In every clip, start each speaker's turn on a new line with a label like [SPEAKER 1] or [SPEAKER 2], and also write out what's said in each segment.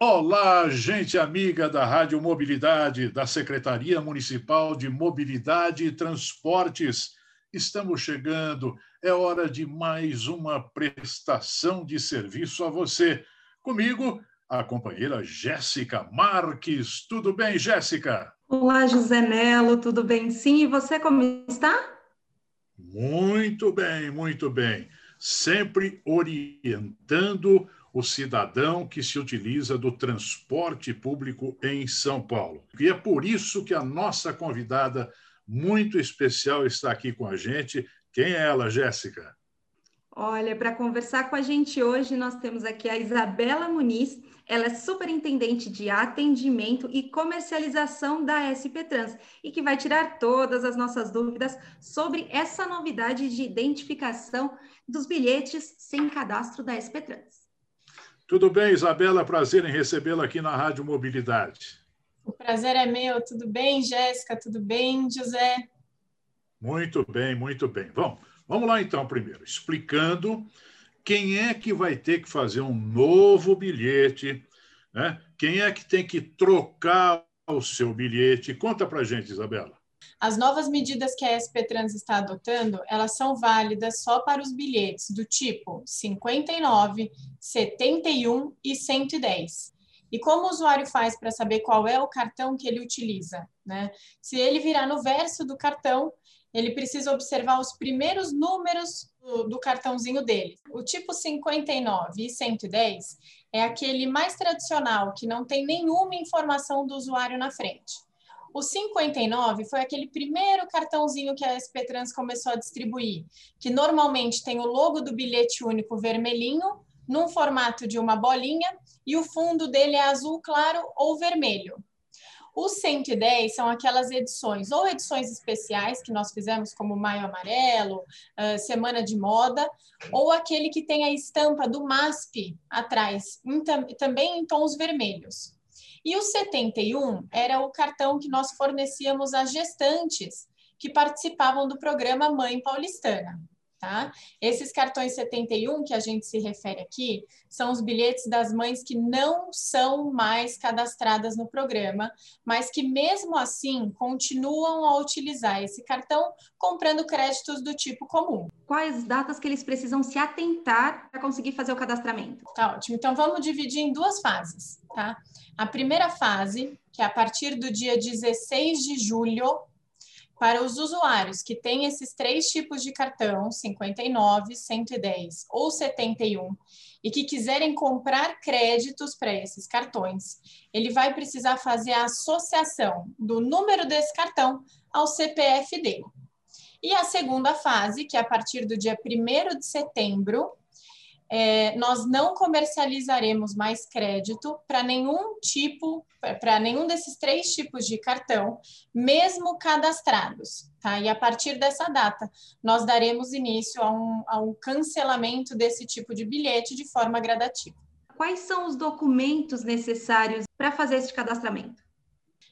[SPEAKER 1] Olá, gente amiga da Rádio Mobilidade, da Secretaria Municipal de Mobilidade e Transportes. Estamos chegando, é hora de mais uma prestação de serviço a você. Comigo, a companheira Jéssica Marques. Tudo bem, Jéssica?
[SPEAKER 2] Olá, José Melo, tudo bem? Sim, e você como está?
[SPEAKER 1] Muito bem, muito bem. Sempre orientando o cidadão que se utiliza do transporte público em São Paulo. E é por isso que a nossa convidada muito especial está aqui com a gente. Quem é ela, Jéssica?
[SPEAKER 2] Olha, para conversar com a gente hoje, nós temos aqui a Isabela Muniz. Ela é superintendente de atendimento e comercialização da SP Trans e que vai tirar todas as nossas dúvidas sobre essa novidade de identificação dos bilhetes sem cadastro da SP Trans.
[SPEAKER 1] Tudo bem, Isabela? Prazer em recebê-la aqui na Rádio Mobilidade.
[SPEAKER 3] O prazer é meu. Tudo bem, Jéssica? Tudo bem, José?
[SPEAKER 1] Muito bem, muito bem. Bom, vamos lá então primeiro, explicando quem é que vai ter que fazer um novo bilhete, né? quem é que tem que trocar o seu bilhete. Conta para gente, Isabela.
[SPEAKER 3] As novas medidas que a SP Trans está adotando, elas são válidas só para os bilhetes do tipo 59, 71 e 110. E como o usuário faz para saber qual é o cartão que ele utiliza? Né? Se ele virar no verso do cartão, ele precisa observar os primeiros números do, do, cartãozinho dele. O tipo 59 e 110 é aquele mais tradicional, que não tem nenhuma informação do usuário na frente. O 59 foi aquele primeiro cartãozinho que a SP Trans começou a distribuir, que normalmente tem o logo do bilhete único vermelhinho, num formato de uma bolinha, e o fundo dele é azul claro ou vermelho. Os 110 são aquelas edições, ou edições especiais que nós fizemos, como Maio Amarelo, uh, Semana de Moda, ou aquele que tem a estampa do MASP atrás, em, também em tons vermelhos. E o 71 era o cartão que nós fornecíamos às gestantes que participavam do programa Mãe Paulistana. Tá? Esses cartões 71 que a gente se refere aqui são os bilhetes das mães que não são mais cadastradas no programa, mas que mesmo assim continuam a utilizar esse cartão comprando créditos do tipo comum.
[SPEAKER 2] Quais datas que eles precisam se atentar para conseguir fazer o cadastramento?
[SPEAKER 3] Tá ótimo. Então vamos dividir em duas fases, tá? A primeira fase, que é a partir do dia 16 de julho para os usuários que têm esses três tipos de cartão, 59, 110 ou 71, e que quiserem comprar créditos para esses cartões, ele vai precisar fazer a associação do número desse cartão ao CPF dele. E a segunda fase, que é a partir do dia 1 de setembro, é, nós não comercializaremos mais crédito para nenhum tipo, para nenhum desses três tipos de cartão, mesmo cadastrados. Tá? E a partir dessa data, nós daremos início a um, a um cancelamento desse tipo de bilhete de forma gradativa.
[SPEAKER 2] Quais são os documentos necessários para fazer esse cadastramento?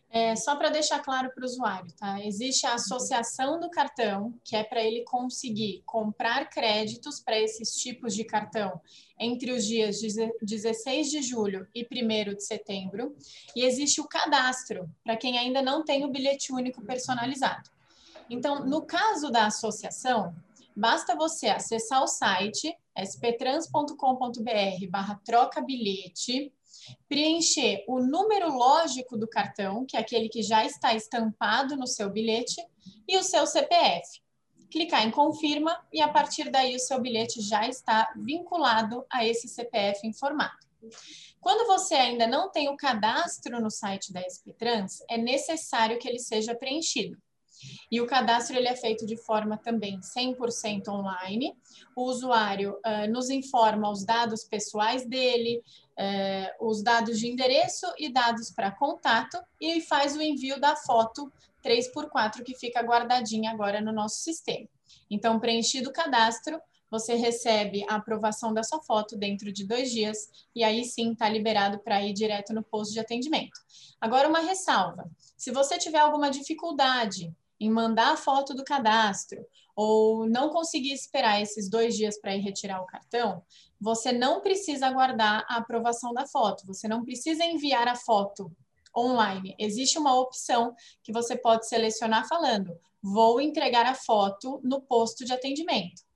[SPEAKER 3] É, só para deixar claro para o usuário, tá? Existe a associação do cartão, que é para ele conseguir comprar créditos para esses tipos de cartão entre os dias 16 de julho e 1 de setembro. E existe o cadastro, para quem ainda não tem o bilhete único personalizado. Então, no caso da associação, basta você acessar o site sptrans.com.br barra troca bilhete preencher o número lógico do cartão, que é aquele que já está estampado no seu bilhete, e o seu CPF. Clicar em confirma e a partir daí o seu bilhete já está vinculado a esse CPF informado. Quando você ainda não tem o cadastro no site da SPTrans, é necessário que ele seja preenchido. E o cadastro ele é feito de forma também 100% online. O usuário uh, nos informa os dados pessoais dele, uh, os dados de endereço e dados para contato e faz o envio da foto 3x4 que fica guardadinha agora no nosso sistema. Então, preenchido o cadastro, você recebe a aprovação da sua foto dentro de dois dias e aí sim está liberado para ir direto no posto de atendimento. Agora, uma ressalva: se você tiver alguma dificuldade em mandar a foto do cadastro ou não conseguir esperar esses dois dias para ir retirar o cartão, você não precisa aguardar a aprovação da foto, você não precisa enviar a foto online. Existe uma opção que você pode selecionar falando: vou entregar a foto no posto de atendimento.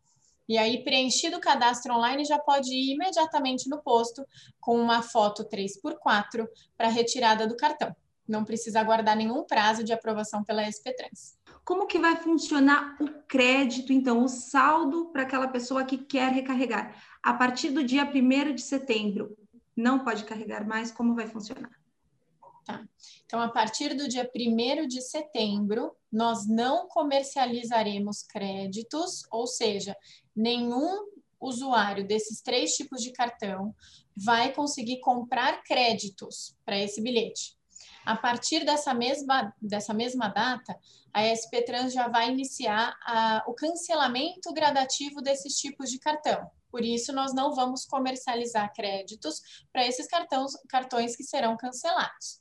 [SPEAKER 3] E aí, preenchido o cadastro online, já pode ir imediatamente no posto com uma foto 3x4 para retirada do cartão. Não precisa aguardar nenhum prazo de aprovação pela SP Trans.
[SPEAKER 2] Como que vai funcionar o crédito, então, o saldo para aquela pessoa que quer recarregar? A partir do dia 1 de setembro, não pode carregar mais? Como vai funcionar?
[SPEAKER 3] Tá. Então, a partir do dia 1 de setembro, nós não comercializaremos créditos, ou seja, nenhum usuário desses três tipos de cartão vai conseguir comprar créditos para esse bilhete. A partir dessa mesma, dessa mesma data, a SP Trans já vai iniciar a, o cancelamento gradativo desses tipos de cartão. Por isso, nós não vamos comercializar créditos para esses cartões, cartões que serão cancelados.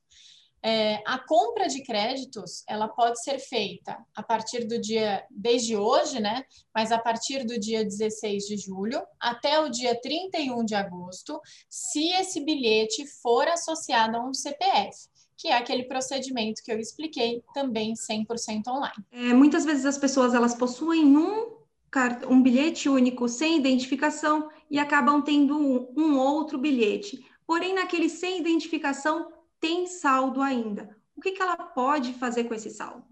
[SPEAKER 3] É, a compra de créditos ela pode ser feita a partir do dia, desde hoje, né? Mas a partir do dia 16 de julho até o dia 31 de agosto, se esse bilhete for associado a um CPF, que é aquele procedimento que eu expliquei, também 100% online.
[SPEAKER 2] É, muitas vezes as pessoas elas possuem um um bilhete único sem identificação e acabam tendo um, um outro bilhete. Porém, naquele sem identificação tem saldo ainda. O que, que ela pode fazer com esse saldo?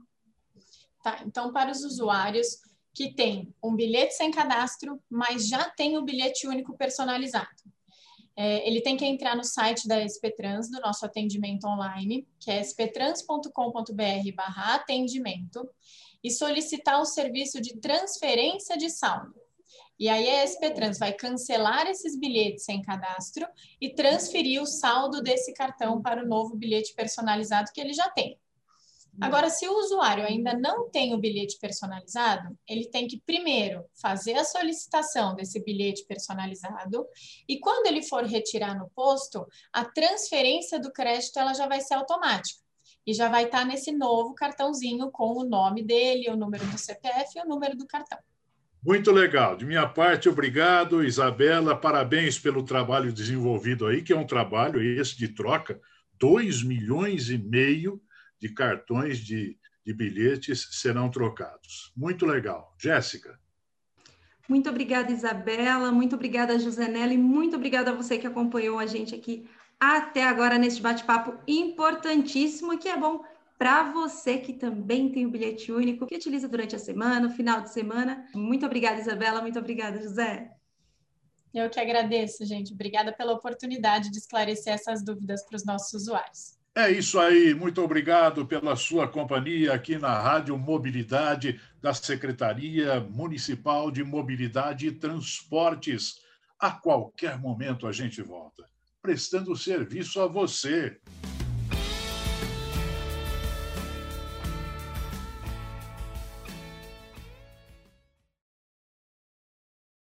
[SPEAKER 3] Tá, então, para os usuários que têm um bilhete sem cadastro, mas já tem o bilhete único personalizado. É, ele tem que entrar no site da SPTrans, do nosso atendimento online, que é sptrans.com.br barra atendimento, e solicitar o serviço de transferência de saldo. E aí a SP Trans vai cancelar esses bilhetes sem cadastro e transferir o saldo desse cartão para o novo bilhete personalizado que ele já tem. Agora, se o usuário ainda não tem o bilhete personalizado, ele tem que primeiro fazer a solicitação desse bilhete personalizado e quando ele for retirar no posto, a transferência do crédito ela já vai ser automática e já vai estar nesse novo cartãozinho com o nome dele, o número do CPF e o número do cartão.
[SPEAKER 1] Muito legal. De minha parte, obrigado, Isabela. Parabéns pelo trabalho desenvolvido aí, que é um trabalho esse de troca. 2 milhões e meio de cartões de, de bilhetes serão trocados. Muito legal. Jéssica.
[SPEAKER 2] Muito obrigada, Isabela. Muito obrigada, José Nelly. Muito obrigada a você que acompanhou a gente aqui até agora neste bate-papo importantíssimo e que é bom para você que também tem o bilhete único, que utiliza durante a semana, o final de semana. Muito obrigada, Isabela. Muito obrigada, José.
[SPEAKER 3] Eu que agradeço, gente. Obrigada pela oportunidade de esclarecer essas dúvidas para os nossos usuários.
[SPEAKER 1] É isso aí. Muito obrigado pela sua companhia aqui na Rádio Mobilidade da Secretaria Municipal de Mobilidade e Transportes. A qualquer momento a gente volta prestando serviço a você.